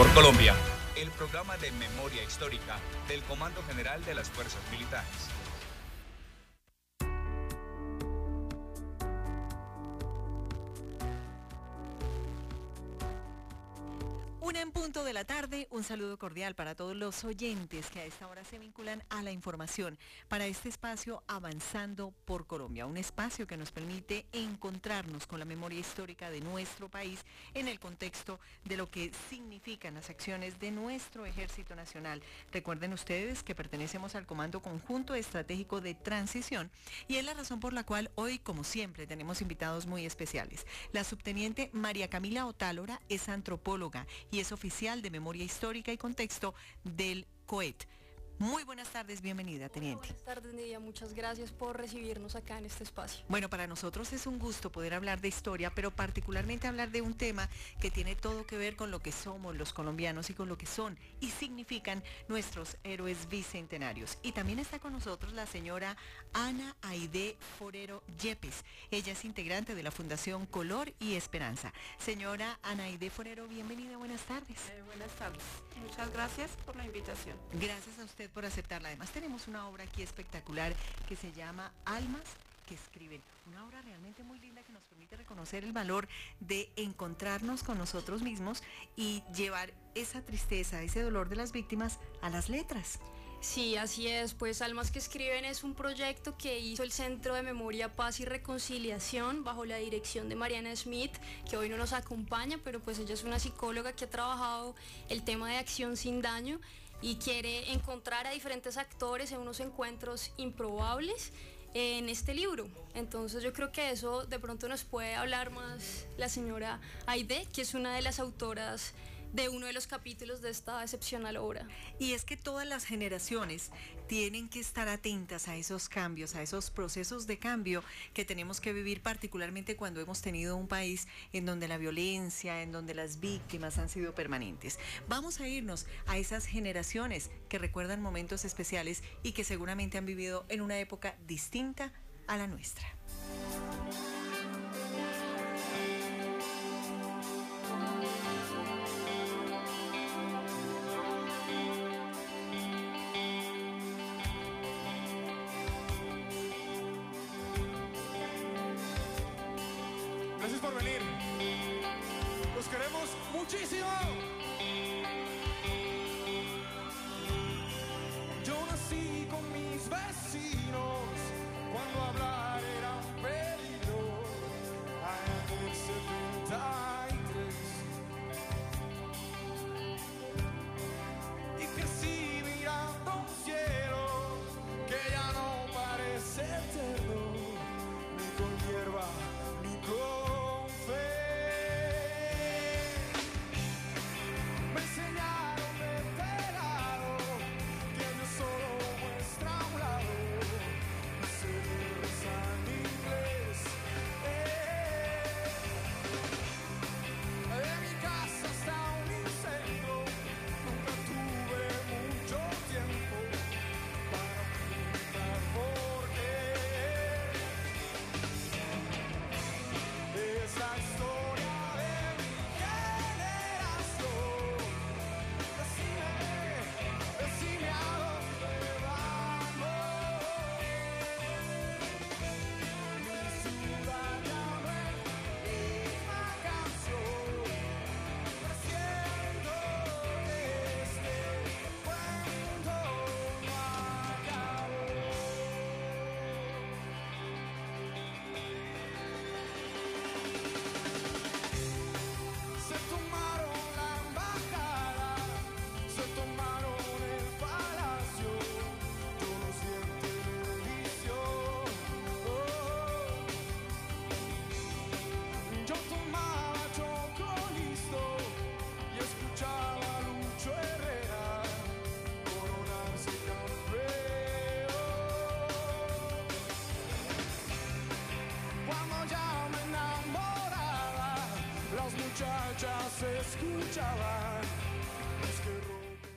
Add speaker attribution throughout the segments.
Speaker 1: por Colombia. El programa de memoria histórica del Comando General de las Fuerzas Militares.
Speaker 2: Una en punto de la tarde, un saludo cordial para todos los oyentes que a esta hora se vinculan a la información para este espacio Avanzando por Colombia, un espacio que nos permite encontrarnos con la memoria histórica de nuestro país en el contexto de lo que significan las acciones de nuestro Ejército Nacional. Recuerden ustedes que pertenecemos al Comando Conjunto Estratégico de Transición y es la razón por la cual hoy, como siempre, tenemos invitados muy especiales. La subteniente María Camila Otálora es antropóloga y es oficial de Memoria Histórica y Contexto del COET. Muy buenas tardes, bienvenida, teniente.
Speaker 3: buenas tardes, Nidia. Muchas gracias por recibirnos acá en este espacio.
Speaker 2: Bueno, para nosotros es un gusto poder hablar de historia, pero particularmente hablar de un tema que tiene todo que ver con lo que somos los colombianos y con lo que son y significan nuestros héroes bicentenarios. Y también está con nosotros la señora Ana Aide Forero Yepes. Ella es integrante de la Fundación Color y Esperanza. Señora Ana Aide Forero, bienvenida, buenas tardes.
Speaker 4: Eh, buenas tardes. Muchas gracias por la invitación.
Speaker 2: Gracias a usted por aceptarla. Además tenemos una obra aquí espectacular que se llama Almas que escriben. Una obra realmente muy linda que nos permite reconocer el valor de encontrarnos con nosotros mismos y llevar esa tristeza, ese dolor de las víctimas a las letras.
Speaker 3: Sí, así es. Pues Almas que Escriben es un proyecto que hizo el Centro de Memoria, Paz y Reconciliación bajo la dirección de Mariana Smith, que hoy no nos acompaña, pero pues ella es una psicóloga que ha trabajado el tema de acción sin daño y quiere encontrar a diferentes actores en unos encuentros improbables en este libro. Entonces yo creo que eso de pronto nos puede hablar más la señora Aide, que es una de las autoras de uno de los capítulos de esta excepcional obra.
Speaker 2: Y es que todas las generaciones tienen que estar atentas a esos cambios, a esos procesos de cambio que tenemos que vivir particularmente cuando hemos tenido un país en donde la violencia, en donde las víctimas han sido permanentes. Vamos a irnos a esas generaciones que recuerdan momentos especiales y que seguramente han vivido en una época distinta a la nuestra.
Speaker 5: Por venir. Los queremos muchísimo. Muchachas escuchaban.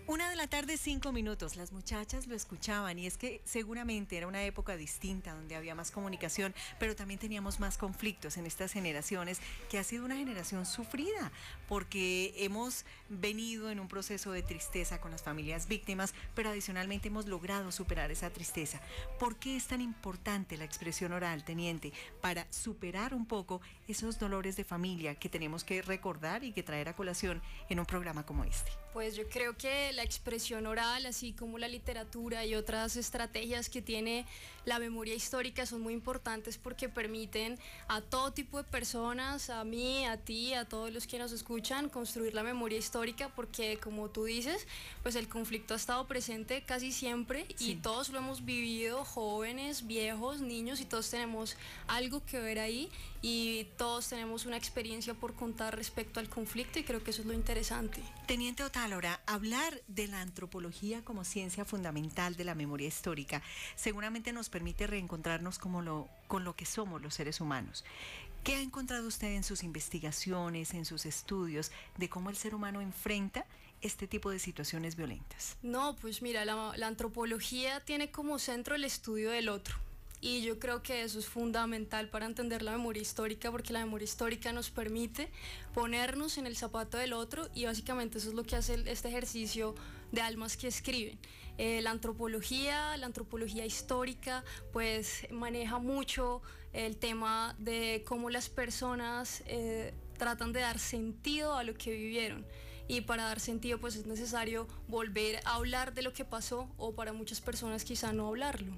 Speaker 2: Una de la tarde, cinco minutos. Las muchachas lo escuchaban y es que seguramente era una época distinta donde había más comunicación, pero también teníamos más conflictos en estas generaciones, que ha sido una generación sufrida, porque hemos venido en un proceso de tristeza con las familias víctimas, pero adicionalmente hemos logrado superar esa tristeza. ¿Por qué es tan importante la expresión oral, teniente, para superar un poco esos dolores de familia que tenemos que recordar y que traer a colación en un programa como este?
Speaker 3: Pues yo creo que la expresión oral, así como la literatura y otras estrategias que tiene la memoria histórica son muy importantes porque permiten a todo tipo de personas, a mí, a ti, a todos los que nos escuchan, construir la memoria histórica porque como tú dices, pues el conflicto ha estado presente casi siempre y todos lo hemos vivido, jóvenes, viejos, niños y todos tenemos algo que ver ahí y todos tenemos una experiencia por contar respecto al conflicto y creo que eso es lo interesante.
Speaker 2: Teniente Otálora, hablar de la antropología como ciencia fundamental de la memoria histórica seguramente nos permite reencontrarnos como lo, con lo que somos los seres humanos. ¿Qué ha encontrado usted en sus investigaciones, en sus estudios de cómo el ser humano enfrenta este tipo de situaciones violentas?
Speaker 3: No, pues mira, la, la antropología tiene como centro el estudio del otro y yo creo que eso es fundamental para entender la memoria histórica porque la memoria histórica nos permite ponernos en el zapato del otro y básicamente eso es lo que hace este ejercicio de almas que escriben. Eh, la antropología, la antropología histórica, pues maneja mucho el tema de cómo las personas eh, tratan de dar sentido a lo que vivieron y para dar sentido pues es necesario volver a hablar de lo que pasó o para muchas personas quizá no hablarlo.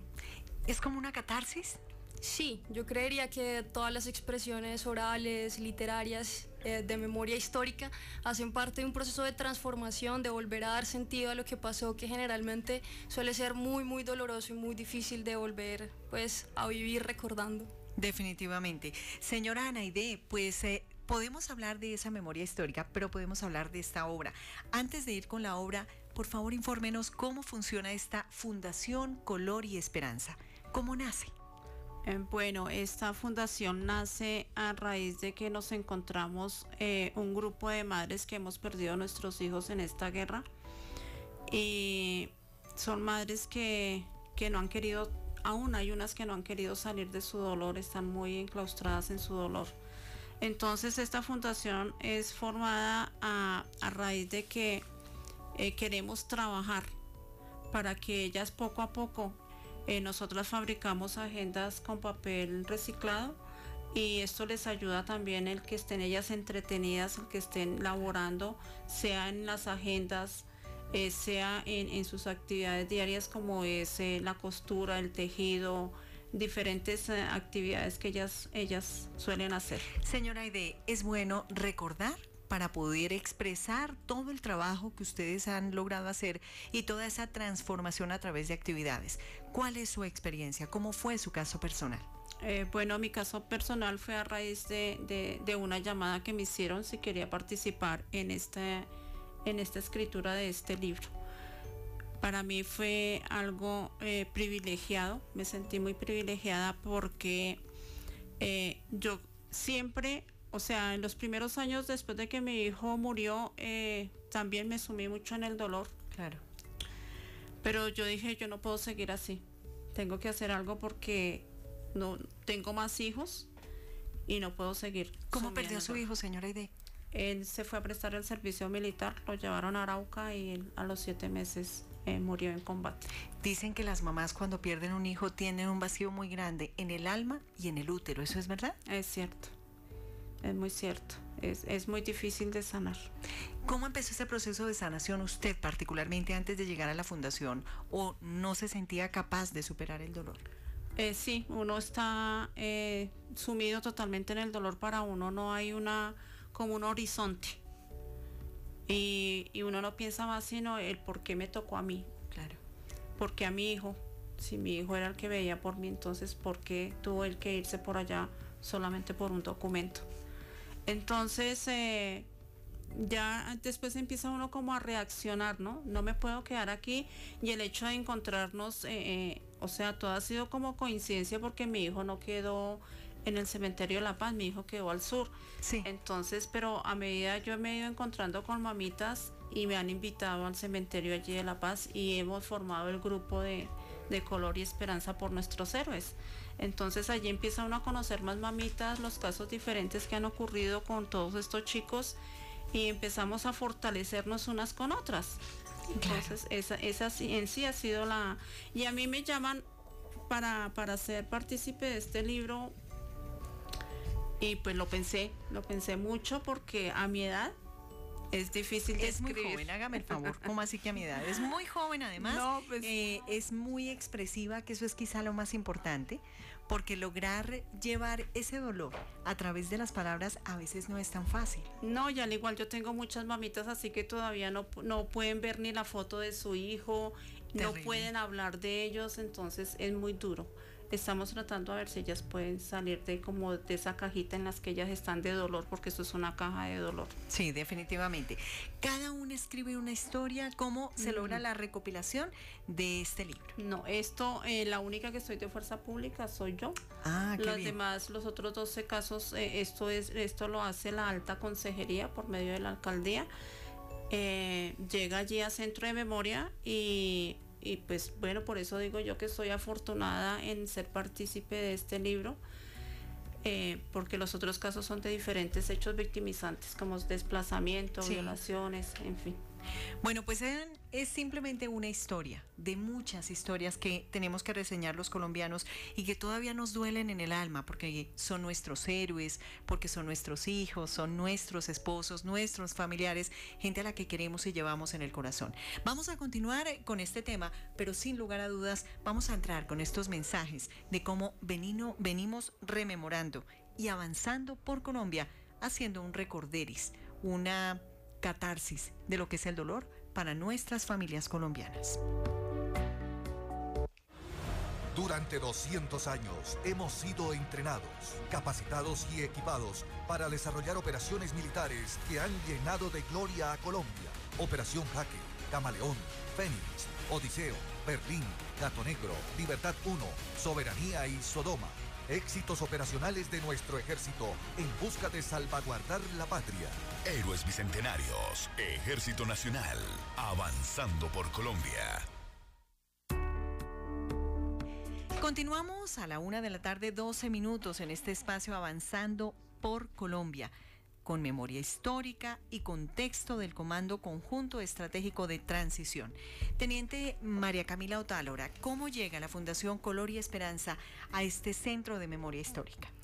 Speaker 2: ¿Es como una catarsis?
Speaker 3: Sí, yo creería que todas las expresiones orales, literarias, eh, de memoria histórica, hacen parte de un proceso de transformación, de volver a dar sentido a lo que pasó, que generalmente suele ser muy, muy doloroso y muy difícil de volver pues, a vivir recordando.
Speaker 2: Definitivamente. Señora Anaide, pues eh, podemos hablar de esa memoria histórica, pero podemos hablar de esta obra. Antes de ir con la obra, por favor infórmenos cómo funciona esta Fundación Color y Esperanza. ¿Cómo nace?
Speaker 4: Eh, bueno, esta fundación nace a raíz de que nos encontramos eh, un grupo de madres que hemos perdido a nuestros hijos en esta guerra. Y son madres que, que no han querido, aún hay unas que no han querido salir de su dolor, están muy enclaustradas en su dolor. Entonces esta fundación es formada a, raíz de que eh, queremos trabajar para que ellas poco a poco eh, nosotras fabricamos agendas con papel reciclado y esto les ayuda también el que estén ellas entretenidas, el que estén laborando, sea en las agendas, eh, sea en, sus actividades diarias como es eh, la costura, el tejido, diferentes actividades que ellas, ellas suelen hacer.
Speaker 2: Señora Aide, es bueno recordar para poder expresar todo el trabajo que ustedes han logrado hacer y toda esa transformación a través de actividades. ¿Cuál es su experiencia? ¿Cómo fue su caso personal?
Speaker 4: Eh, bueno, mi caso personal fue a raíz de, una llamada que me hicieron si quería participar en, este, en esta escritura de este libro. Para mí fue algo eh, privilegiado, me sentí muy privilegiada porque eh, yo siempre o sea, en los primeros años después de que mi hijo murió, eh, también me sumí mucho en el dolor.
Speaker 2: Claro.
Speaker 4: Pero yo dije, yo no puedo seguir así. Tengo que hacer algo porque no tengo más hijos y no puedo seguir.
Speaker 2: ¿Cómo perdió su hijo, señora Aide?
Speaker 4: Él se fue a prestar el servicio militar, lo llevaron a Arauca y a los siete meses eh, murió en combate.
Speaker 2: Dicen que las mamás cuando pierden un hijo tienen un vacío muy grande en el alma y en el útero, ¿eso es verdad?
Speaker 4: Es cierto es muy cierto. Es, muy difícil de sanar.
Speaker 2: ¿Cómo empezó ese proceso de sanación usted, particularmente antes de llegar a la fundación, o no se sentía capaz de superar el dolor?
Speaker 4: Eh, sí, uno está eh, sumido totalmente en el dolor. Para uno no hay una como un horizonte. Y, y, uno no piensa más sino el por qué me tocó a mí.
Speaker 2: Claro.
Speaker 4: ¿Por qué a mi hijo? Si mi hijo era el que veía por mí, entonces ¿por qué tuvo él que irse por allá solamente por un documento? Entonces, eh, ya después empieza uno como a reaccionar, ¿no? No me puedo quedar aquí y el hecho de encontrarnos, eh, eh, o sea, todo ha sido como coincidencia porque mi hijo no quedó en el cementerio de La Paz, mi hijo quedó al sur.
Speaker 2: Sí.
Speaker 4: Entonces, pero a medida yo me he ido encontrando con mamitas y me han invitado al cementerio allí de La Paz y hemos formado el grupo de, de color y esperanza por nuestros héroes. Entonces allí empieza uno a conocer más mamitas, los casos diferentes que han ocurrido con todos estos chicos y empezamos a fortalecernos unas con otras. Entonces esa, esa en sí ha sido la... Y a mí me llaman para, para ser partícipe de este libro y pues lo pensé, lo pensé mucho porque a mi edad es difícil de
Speaker 2: Es muy joven, hágame el favor. ¿Cómo así que a mi edad? Es muy joven además.
Speaker 4: No, pues-
Speaker 2: eh, es muy expresiva, que eso es quizá lo más importante, porque lograr llevar ese dolor a través de las palabras a veces no es tan fácil.
Speaker 4: No, y al igual yo tengo muchas mamitas así que todavía no, no pueden ver ni la foto de su hijo, no pueden hablar de ellos, entonces es muy duro. Estamos tratando a ver si ellas pueden salir de como de esa cajita en las que ellas están de dolor, porque esto es una caja de dolor.
Speaker 2: Sí, definitivamente. Cada uno escribe una historia. ¿Cómo se logra la recopilación de este libro?
Speaker 4: No, esto, eh, la única que estoy de fuerza pública soy yo.
Speaker 2: Ah, qué
Speaker 4: Los
Speaker 2: bien.
Speaker 4: demás, los otros 12 casos, eh, esto es, esto lo hace la alta consejería por medio de la alcaldía. Eh, llega allí a centro de memoria y, y pues bueno, por eso digo yo que soy afortunada en ser partícipe de este libro. eh, porque los otros casos son de diferentes hechos victimizantes, como desplazamiento,
Speaker 2: Sí.
Speaker 4: violaciones, en fin.
Speaker 2: Bueno, pues es simplemente una historia de muchas historias que tenemos que reseñar los colombianos y que todavía nos duelen en el alma porque son nuestros héroes, porque son nuestros hijos, son nuestros esposos, nuestros familiares, gente a la que queremos y llevamos en el corazón. Vamos a continuar con este tema, pero sin lugar a dudas vamos a entrar con estos mensajes de cómo venimos rememorando y avanzando por Colombia, haciendo un recorderis, una catarsis de lo que es el dolor para nuestras familias colombianas.
Speaker 6: Durante 200 años hemos sido entrenados, capacitados y equipados para desarrollar operaciones militares que han llenado de gloria a Colombia. Operación Jaque, Camaleón, Fénix, Odiseo, Berlín, Gato Negro, Libertad 1, Soberanía y Sodoma. Éxitos operacionales de nuestro ejército en busca de salvaguardar la patria.
Speaker 7: Héroes Bicentenarios, Ejército Nacional, avanzando por Colombia.
Speaker 2: Continuamos a la una de la tarde, 12 minutos en este espacio avanzando por Colombia, con memoria histórica y contexto del Comando Conjunto Estratégico de Transición. Teniente María Camila Otálora, ¿cómo llega la Fundación Color y Esperanza a este centro de memoria histórica?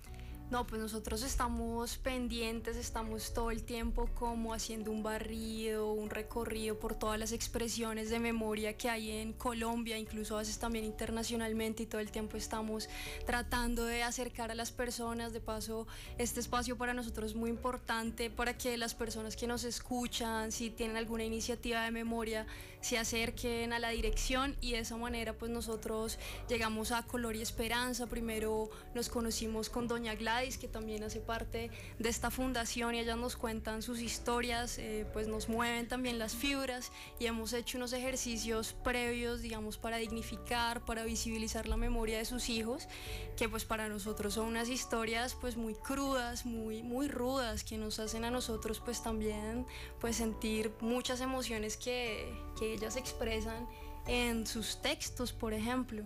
Speaker 3: No, pues nosotros estamos pendientes, estamos todo el tiempo como haciendo un barrido, un recorrido por todas las expresiones de memoria que hay en Colombia, incluso a veces también internacionalmente y todo el tiempo estamos tratando de acercar a las personas. De paso, este espacio para nosotros es muy importante para que las personas que nos escuchan, si tienen alguna iniciativa de memoria, se acerquen a la dirección y de esa manera pues nosotros llegamos a Color y Esperanza. Primero nos conocimos con Doña Gladys, que también hace parte de esta fundación y ellas nos cuentan sus historias, eh, pues nos mueven también las fibras y hemos hecho unos ejercicios previos, digamos, para dignificar, para visibilizar la memoria de sus hijos, que pues para nosotros son unas historias pues muy crudas, muy, muy rudas, que nos hacen a nosotros pues también pues sentir muchas emociones que, que ellas expresan en sus textos, por ejemplo.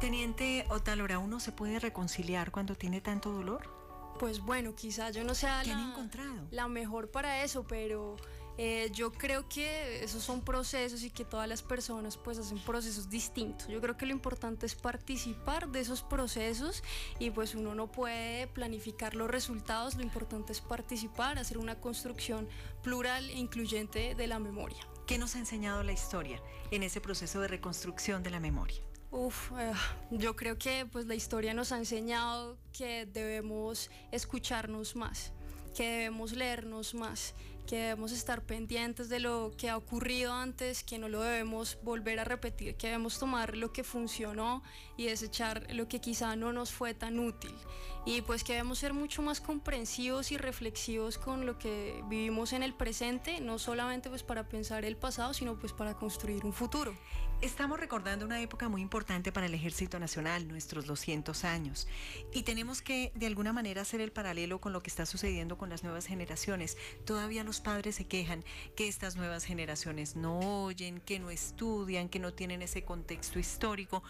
Speaker 2: Teniente Otálora, ¿uno se puede reconciliar cuando tiene tanto dolor?
Speaker 3: Pues bueno, quizá yo no sea
Speaker 2: ¿Qué han
Speaker 3: la,
Speaker 2: encontrado?
Speaker 3: la mejor para eso, pero eh, yo creo que esos son procesos y que todas las personas pues hacen procesos distintos. Yo creo que lo importante es participar de esos procesos y pues uno no puede planificar los resultados, lo importante es participar, hacer una construcción plural e incluyente de la memoria.
Speaker 2: ¿Qué nos ha enseñado la historia en ese proceso de reconstrucción de la memoria?
Speaker 3: Uf, eh, yo creo que pues la historia nos ha enseñado que debemos escucharnos más, que debemos leernos más, que debemos estar pendientes de lo que ha ocurrido antes, que no lo debemos volver a repetir, que debemos tomar lo que funcionó y desechar lo que quizá no nos fue tan útil. Y pues que debemos ser mucho más comprensivos y reflexivos con lo que vivimos en el presente, no solamente pues para pensar el pasado, sino pues para construir un futuro.
Speaker 2: Estamos recordando una época muy importante para el Ejército Nacional, nuestros 200 años, y tenemos que de alguna manera hacer el paralelo con lo que está sucediendo con las nuevas generaciones. Todavía los padres se quejan que estas nuevas generaciones no oyen, que no estudian, que no tienen ese contexto histórico.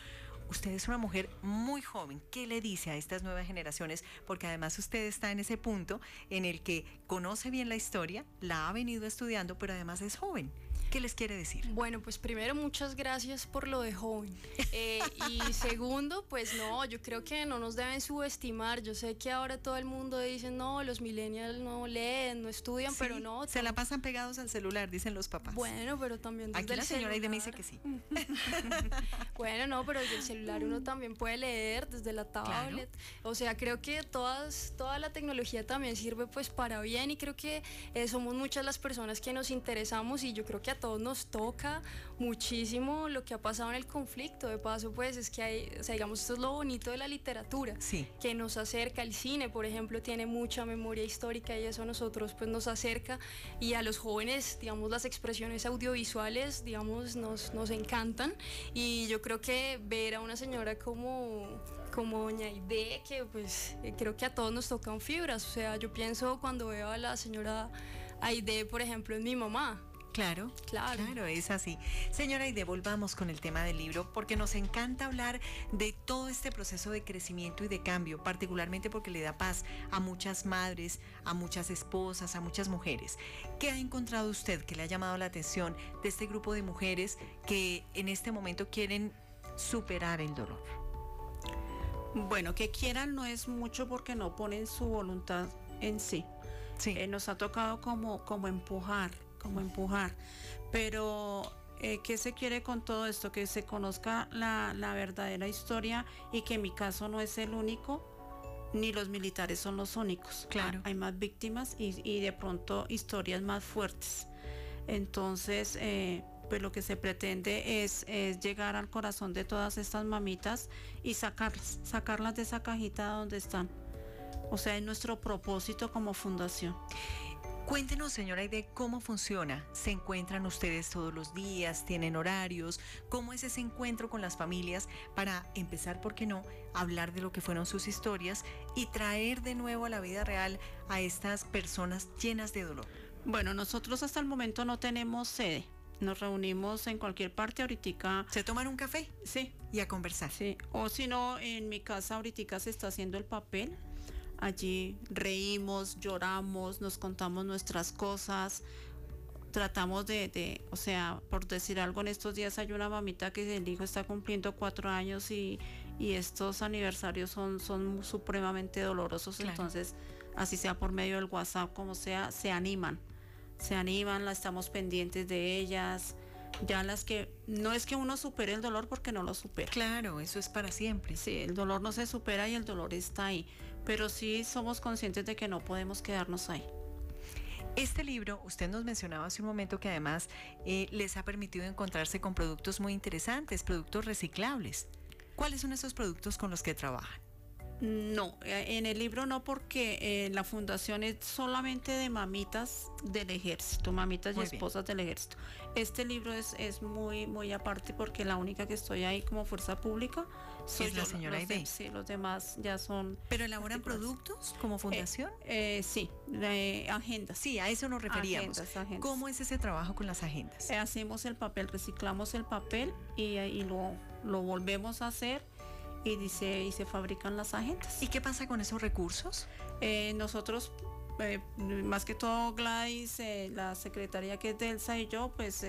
Speaker 2: Usted es una mujer muy joven. ¿Qué le dice a estas nuevas generaciones? Porque además usted está en ese punto en el que conoce bien la historia, la ha venido estudiando, pero además es joven. ¿Qué les quiere decir?
Speaker 3: Bueno, pues primero muchas gracias por lo de joven. Eh, y segundo, pues no, yo creo que no nos deben subestimar. Yo sé que ahora todo el mundo dice, no, los millennials no leen, no estudian, pero no.
Speaker 2: Se la pasan pegados al celular, dicen los papás.
Speaker 3: Bueno, pero también desde
Speaker 2: Aquí la señora Aide me dice que sí.
Speaker 3: bueno, no, pero desde el celular uno también puede leer, desde la tablet. O sea, creo que todas, toda la tecnología también sirve pues para bien y creo que eh, somos muchas las personas que nos interesamos y yo creo que a todos nos toca muchísimo lo que ha pasado en el conflicto. De paso, pues es que hay, o sea, digamos, esto es lo bonito de la literatura,
Speaker 2: sí.
Speaker 3: que nos acerca. El cine, por ejemplo, tiene mucha memoria histórica y eso a nosotros pues nos acerca y a los jóvenes, digamos, las expresiones audiovisuales, digamos, nos, nos encantan y yo creo que ver a una señora como como doña Ide, que pues eh, creo que a todos nos tocan fibras, o sea, yo pienso cuando veo a la señora Aide, por ejemplo, en mi mamá,
Speaker 2: Claro, claro, claro, es así. Señora, y devolvamos con el tema del libro, porque nos encanta hablar de todo este proceso de crecimiento y de cambio, particularmente porque le da paz a muchas madres, a muchas esposas, a muchas mujeres. ¿Qué ha encontrado usted que le ha llamado la atención de este grupo de mujeres que en este momento quieren superar el dolor?
Speaker 4: Bueno, que quieran no es mucho porque no ponen su voluntad en sí.
Speaker 2: Sí.
Speaker 4: Eh, nos ha tocado como, como empujar como empujar. Pero, eh, ¿qué se quiere con todo esto? Que se conozca la, verdadera historia y que en mi caso no es el único, ni los militares son los únicos.
Speaker 2: Claro.
Speaker 4: Hay más víctimas y, de pronto historias más fuertes. Entonces, eh, pues lo que se pretende es, llegar al corazón de todas estas mamitas y sacarlas, sacarlas de esa cajita donde están. O sea, es nuestro propósito como fundación.
Speaker 2: Cuéntenos, señora Aide, cómo funciona. ¿Se encuentran ustedes todos los días? ¿Tienen horarios? ¿Cómo es ese encuentro con las familias para empezar, por qué no, hablar de lo que fueron sus historias y traer de nuevo a la vida real a estas personas llenas de dolor?
Speaker 4: Bueno, nosotros hasta el momento no tenemos sede. Nos reunimos en cualquier parte ahorita.
Speaker 2: ¿Se toman un café?
Speaker 4: Sí.
Speaker 2: Y a conversar.
Speaker 4: Sí. O si no, en mi casa ahorita se está haciendo el papel Allí reímos, lloramos, nos contamos nuestras cosas, tratamos de, o sea, por decir algo, en estos días hay una mamita que el hijo está cumpliendo cuatro años y, estos aniversarios son, son supremamente dolorosos, entonces, así sea por medio del WhatsApp, como sea, se animan, se animan, la estamos pendientes de ellas, ya las que no es que uno supere el dolor porque no lo supera.
Speaker 2: Claro, eso es para siempre.
Speaker 4: Sí, el dolor no se supera y el dolor está ahí, pero sí somos conscientes de que no podemos quedarnos ahí.
Speaker 2: Este libro, usted nos mencionaba hace un momento que además eh, les ha permitido encontrarse con productos muy interesantes, productos reciclables. ¿Cuáles son esos productos con los que trabajan?
Speaker 4: No, eh, en el libro no porque eh, la fundación es solamente de mamitas del ejército, mamitas y esposas del ejército. Este libro es, es muy muy aparte porque la única que estoy ahí como fuerza pública
Speaker 2: soy es la señora Aide.
Speaker 4: sí, los demás ya son.
Speaker 2: ¿Pero elaboran productos como fundación?
Speaker 4: Eh, sí, agendas.
Speaker 2: Sí, a eso nos referíamos. ¿Cómo es ese trabajo con las agendas?
Speaker 4: hacemos el papel, reciclamos el papel y, y lo, lo volvemos a hacer y dice y se fabrican las agendas.
Speaker 2: ¿Y qué pasa con esos recursos?
Speaker 4: Eh, nosotros eh, más que todo Gladys, eh, la secretaria que es Delsa y yo, pues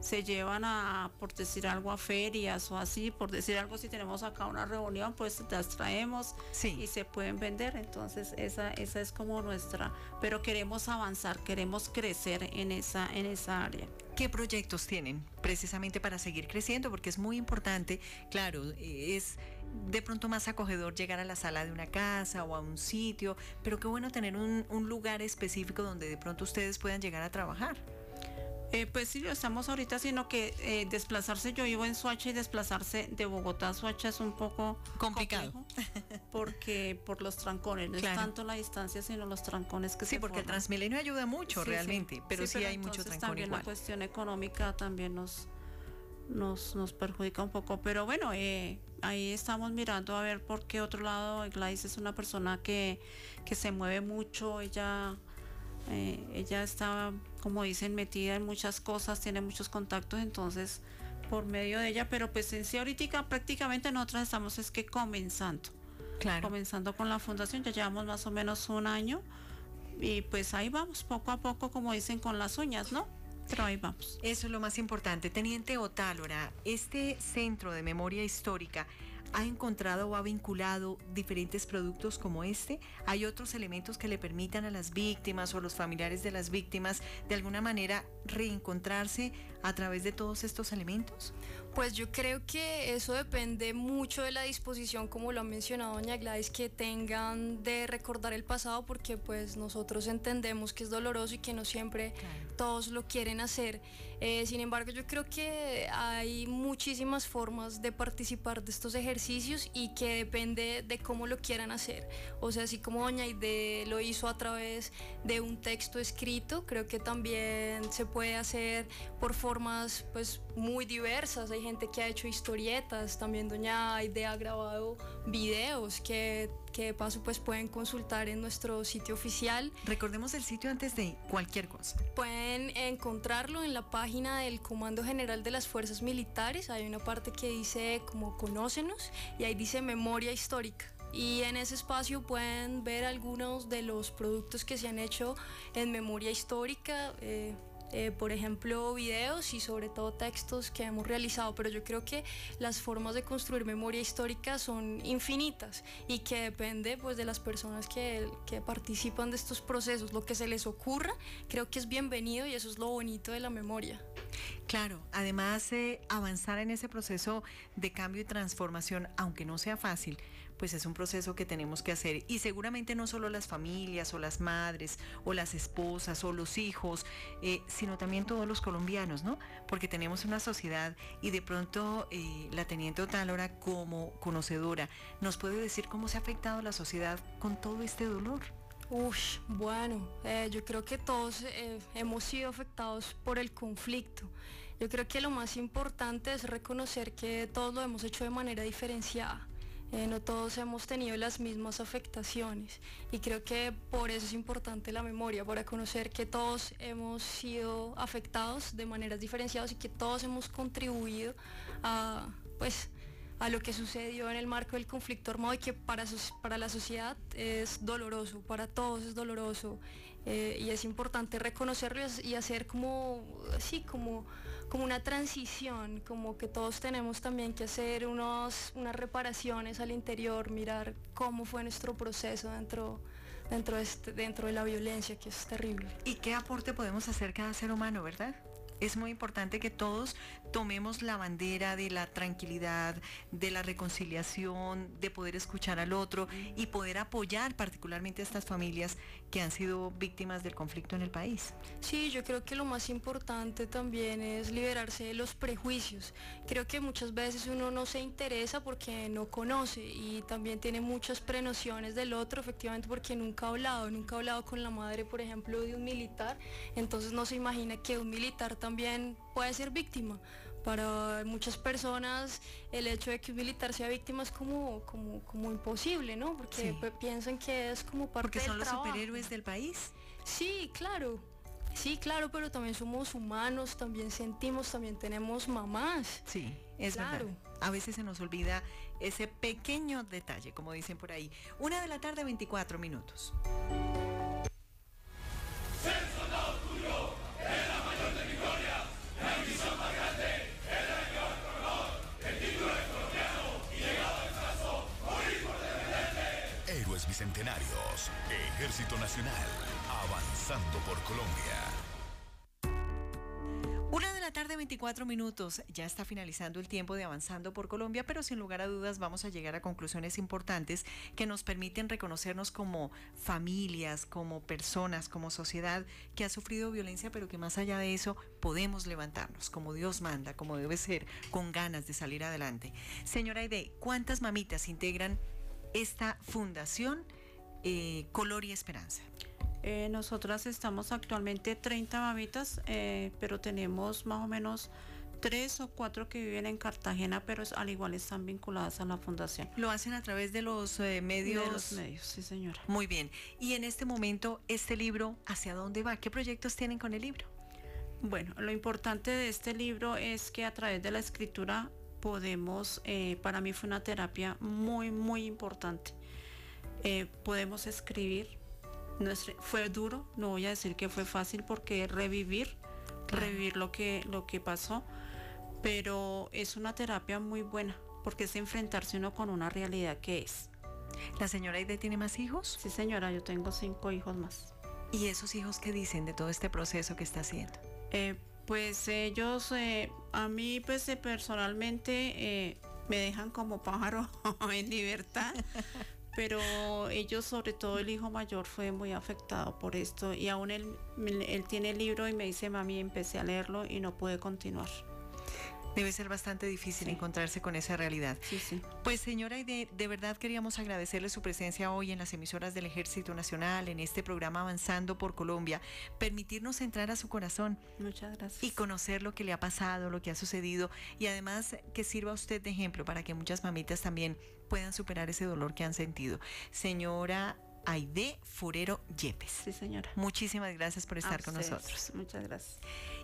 Speaker 4: se llevan a, por decir algo, a ferias o así, por decir algo, si tenemos acá una reunión, pues las traemos y se pueden vender. Entonces esa, esa es como nuestra, pero queremos avanzar, queremos crecer en esa, en esa área.
Speaker 2: ¿Qué proyectos tienen precisamente para seguir creciendo? Porque es muy importante, claro, es de pronto más acogedor llegar a la sala de una casa o a un sitio, pero qué bueno tener un, un lugar específico donde de pronto ustedes puedan llegar a trabajar.
Speaker 4: Eh, pues sí, estamos ahorita, sino que eh, desplazarse, yo vivo en Suacha y desplazarse de Bogotá a Suacha es un poco
Speaker 2: complicado.
Speaker 4: porque por los trancones, no es tanto la distancia, sino los trancones que
Speaker 2: sí,
Speaker 4: Sí,
Speaker 2: porque el Transmilenio ayuda mucho realmente, pero sí, hay mucho trancón
Speaker 4: también la cuestión económica también nos, nos, nos perjudica un poco, pero bueno, eh, ahí estamos mirando a ver por qué otro lado, Gladys es una persona que, que se mueve mucho, ella Eh, ella está, como dicen, metida en muchas cosas, tiene muchos contactos, entonces por medio de ella, pero pues en sí ahorita prácticamente nosotros estamos es que comenzando.
Speaker 2: Claro.
Speaker 4: Comenzando con la fundación, ya llevamos más o menos un año y pues ahí vamos, poco a poco, como dicen, con las uñas, ¿no? Pero ahí vamos.
Speaker 2: Eso es lo más importante. Teniente Otálora, este centro de memoria histórica ha encontrado o ha vinculado diferentes productos como este? ¿Hay otros elementos que le permitan a las víctimas o a los familiares de las víctimas de alguna manera reencontrarse a través de todos estos elementos?
Speaker 3: Pues yo creo que eso depende mucho de la disposición, como lo ha mencionado doña Gladys, que tengan de recordar el pasado, porque pues nosotros entendemos que es doloroso y que no siempre todos lo quieren hacer. Eh, sin embargo, yo creo que hay muchísimas formas de participar de estos ejercicios y que depende de cómo lo quieran hacer. O sea, así como Doña Ide lo hizo a través de un texto escrito, creo que también se puede hacer por formas pues muy diversas. Hay gente que ha hecho historietas, también Doña Aide ha grabado videos que que de paso pues pueden consultar en nuestro sitio oficial.
Speaker 2: Recordemos el sitio antes de cualquier cosa.
Speaker 3: Pueden encontrarlo en la página del Comando General de las Fuerzas Militares. Hay una parte que dice como conócenos y ahí dice memoria histórica. Y en ese espacio pueden ver algunos de los productos que se han hecho en memoria histórica. Eh, eh, por ejemplo, videos y sobre todo textos que hemos realizado, pero yo creo que las formas de construir memoria histórica son infinitas y que depende pues, de las personas que, que participan de estos procesos. Lo que se les ocurra, creo que es bienvenido y eso es lo bonito de la memoria.
Speaker 2: Claro, además eh, avanzar en ese proceso de cambio y transformación, aunque no sea fácil, pues es un proceso que tenemos que hacer. Y seguramente no solo las familias o las madres o las esposas o los hijos, eh, sino también todos los colombianos, ¿no? Porque tenemos una sociedad y de pronto eh, la teniente Otálora como conocedora nos puede decir cómo se ha afectado la sociedad con todo este dolor.
Speaker 3: Uf, bueno, eh, yo creo que todos hemos sido afectados por el conflicto. Yo creo que lo más importante es reconocer que todos lo hemos hecho de manera diferenciada eh, no todos hemos tenido las mismas afectaciones y creo que por eso es importante la memoria, para conocer que todos hemos sido afectados de maneras diferenciadas y que todos hemos contribuido a, pues, a lo que sucedió en el marco del conflicto armado y que para, para la sociedad es doloroso, para todos es doloroso eh, y es importante reconocerlo y hacer como, así, como como una transición, como que todos tenemos también que hacer unos, unas reparaciones al interior, mirar cómo fue nuestro proceso dentro, dentro, de este, dentro de la violencia, que es terrible.
Speaker 2: ¿Y qué aporte podemos hacer cada ser humano, verdad? es muy importante que todos tomemos la bandera de la tranquilidad, de la reconciliación, de poder escuchar al otro y poder apoyar particularmente a estas familias que han sido víctimas del conflicto en el país.
Speaker 3: Sí, yo creo que lo más importante también es liberarse de los prejuicios. Creo que muchas veces uno no se interesa porque no conoce y también tiene muchas prenociones del otro, efectivamente porque nunca ha hablado, nunca ha hablado con la madre, por ejemplo, de un militar, entonces no se imagina que un militar también puede ser víctima. Para muchas personas el hecho de que un militar sea víctima es como, como, como imposible, ¿no? Porque piensan que es como parte
Speaker 2: Porque son los superhéroes del país.
Speaker 3: Sí, claro. Sí, claro, pero también somos humanos, también sentimos, también tenemos mamás.
Speaker 2: Sí, es verdad. A veces se nos olvida ese pequeño detalle, como dicen por ahí. Una de la tarde, 24 minutos.
Speaker 7: Bicentenarios. Ejército Nacional. Avanzando por Colombia.
Speaker 2: Una de la tarde, 24 minutos. Ya está finalizando el tiempo de Avanzando por Colombia, pero sin lugar a dudas vamos a llegar a conclusiones importantes que nos permiten reconocernos como familias, como personas, como sociedad que ha sufrido violencia, pero que más allá de eso podemos levantarnos como Dios manda, como debe ser, con ganas de salir adelante. Señora Aide, ¿cuántas mamitas integran esta fundación eh, Color y Esperanza?
Speaker 4: Eh, nosotras estamos actualmente 30 mamitas, eh, pero tenemos más o menos tres o cuatro que viven en Cartagena, pero es- al igual están vinculadas a la fundación.
Speaker 2: Lo hacen a través de los eh, medios.
Speaker 4: De los medios, sí señora.
Speaker 2: Muy bien. Y en este momento, este libro, ¿hacia dónde va? ¿Qué proyectos tienen con el libro?
Speaker 4: Bueno, lo importante de este libro es que a través de la escritura podemos, eh, para mí fue una terapia muy, muy importante. Eh, podemos escribir, fue duro, no voy a decir que fue fácil porque revivir, revivir lo que, lo que pasó, pero es una terapia muy buena porque es enfrentarse uno con una realidad que es.
Speaker 2: ¿La señora Aide tiene más hijos?
Speaker 4: Sí señora, yo tengo cinco hijos más.
Speaker 2: ¿Y esos hijos qué dicen de todo este proceso que está haciendo?
Speaker 4: Eh, pues ellos, eh, a mí pues eh, personalmente eh, me dejan como pájaro en libertad, pero ellos, sobre todo el hijo mayor, fue muy afectado por esto y aún él, él tiene el libro y me dice, mami, empecé a leerlo y no pude continuar.
Speaker 2: Debe ser bastante difícil
Speaker 4: Sí.
Speaker 2: encontrarse con esa realidad.
Speaker 4: Sí, sí.
Speaker 2: Pues señora Aide, de verdad queríamos agradecerle su presencia hoy en las emisoras del Ejército Nacional, en este programa Avanzando por Colombia, permitirnos entrar a su corazón
Speaker 4: Muchas gracias.
Speaker 2: y conocer lo que le ha pasado, lo que ha sucedido y además que sirva a usted de ejemplo para que muchas mamitas también puedan superar ese dolor que han sentido. Señora Aide Furero Yepes.
Speaker 4: Sí, señora.
Speaker 2: Muchísimas gracias por estar con nosotros.
Speaker 4: Muchas gracias.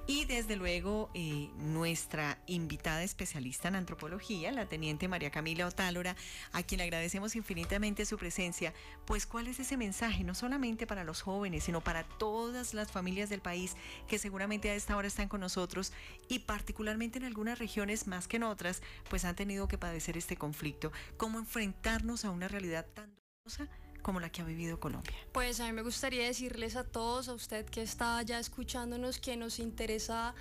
Speaker 2: Y desde luego eh, nuestra invitada especialista en antropología, la teniente María Camila Otálora, a quien le agradecemos infinitamente su presencia, pues cuál es ese mensaje, no solamente para los jóvenes, sino para todas las familias del país que seguramente a esta hora están con nosotros y particularmente en algunas regiones más que en otras, pues han tenido que padecer este conflicto. ¿Cómo enfrentarnos a una realidad tan dolorosa como la que ha vivido Colombia?
Speaker 3: Pues a mí me gustaría decirles a todos, a usted que está ya escuchándonos, que nos interesa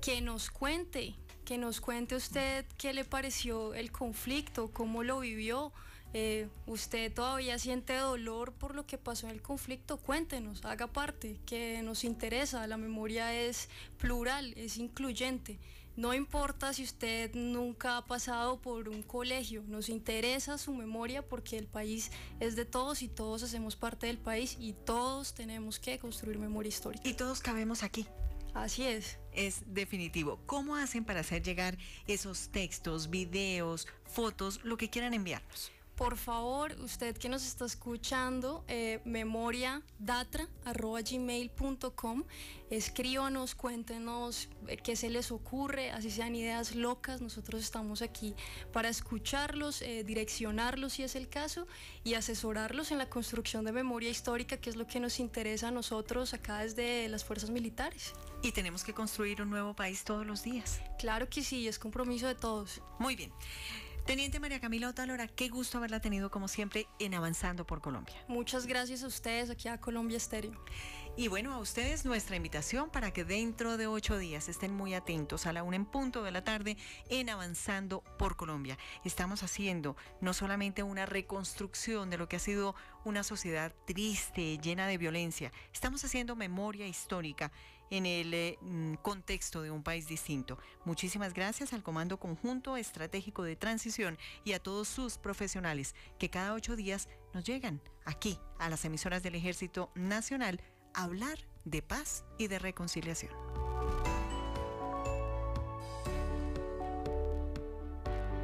Speaker 3: que nos cuente, que nos cuente usted qué le pareció el conflicto, cómo lo vivió. Eh, usted todavía siente dolor por lo que pasó en el conflicto, cuéntenos, haga parte, que nos interesa. La memoria es plural, es incluyente. No importa si usted nunca ha pasado por un colegio, nos interesa su memoria porque el país es de todos y todos hacemos parte del país y todos tenemos que construir memoria histórica.
Speaker 2: Y todos cabemos aquí.
Speaker 3: Así es.
Speaker 2: Es definitivo. ¿Cómo hacen para hacer llegar esos textos, videos, fotos, lo que quieran enviarnos?
Speaker 3: Por favor, usted que nos está escuchando, eh, memoriadatra.gmail.com, escríbanos, cuéntenos eh, qué se les ocurre, así sean ideas locas, nosotros estamos aquí para escucharlos, eh, direccionarlos si es el caso y asesorarlos en la construcción de memoria histórica, que es lo que nos interesa a nosotros acá desde las fuerzas militares.
Speaker 2: Y tenemos que construir un nuevo país todos los días.
Speaker 3: Claro que sí, es compromiso de todos.
Speaker 2: Muy bien. Teniente María Camila Otálora, qué gusto haberla tenido como siempre en Avanzando por Colombia.
Speaker 3: Muchas gracias a ustedes aquí a Colombia Estéreo.
Speaker 2: Y bueno, a ustedes nuestra invitación para que dentro de ocho días estén muy atentos a la una en punto de la tarde en Avanzando por Colombia. Estamos haciendo no solamente una reconstrucción de lo que ha sido una sociedad triste, llena de violencia, estamos haciendo memoria histórica en el eh, mm, contexto de un país distinto. Muchísimas gracias al Comando Conjunto Estratégico de Transición y a todos sus profesionales que cada ocho días nos llegan aquí a las emisoras del Ejército Nacional a hablar de paz y de reconciliación.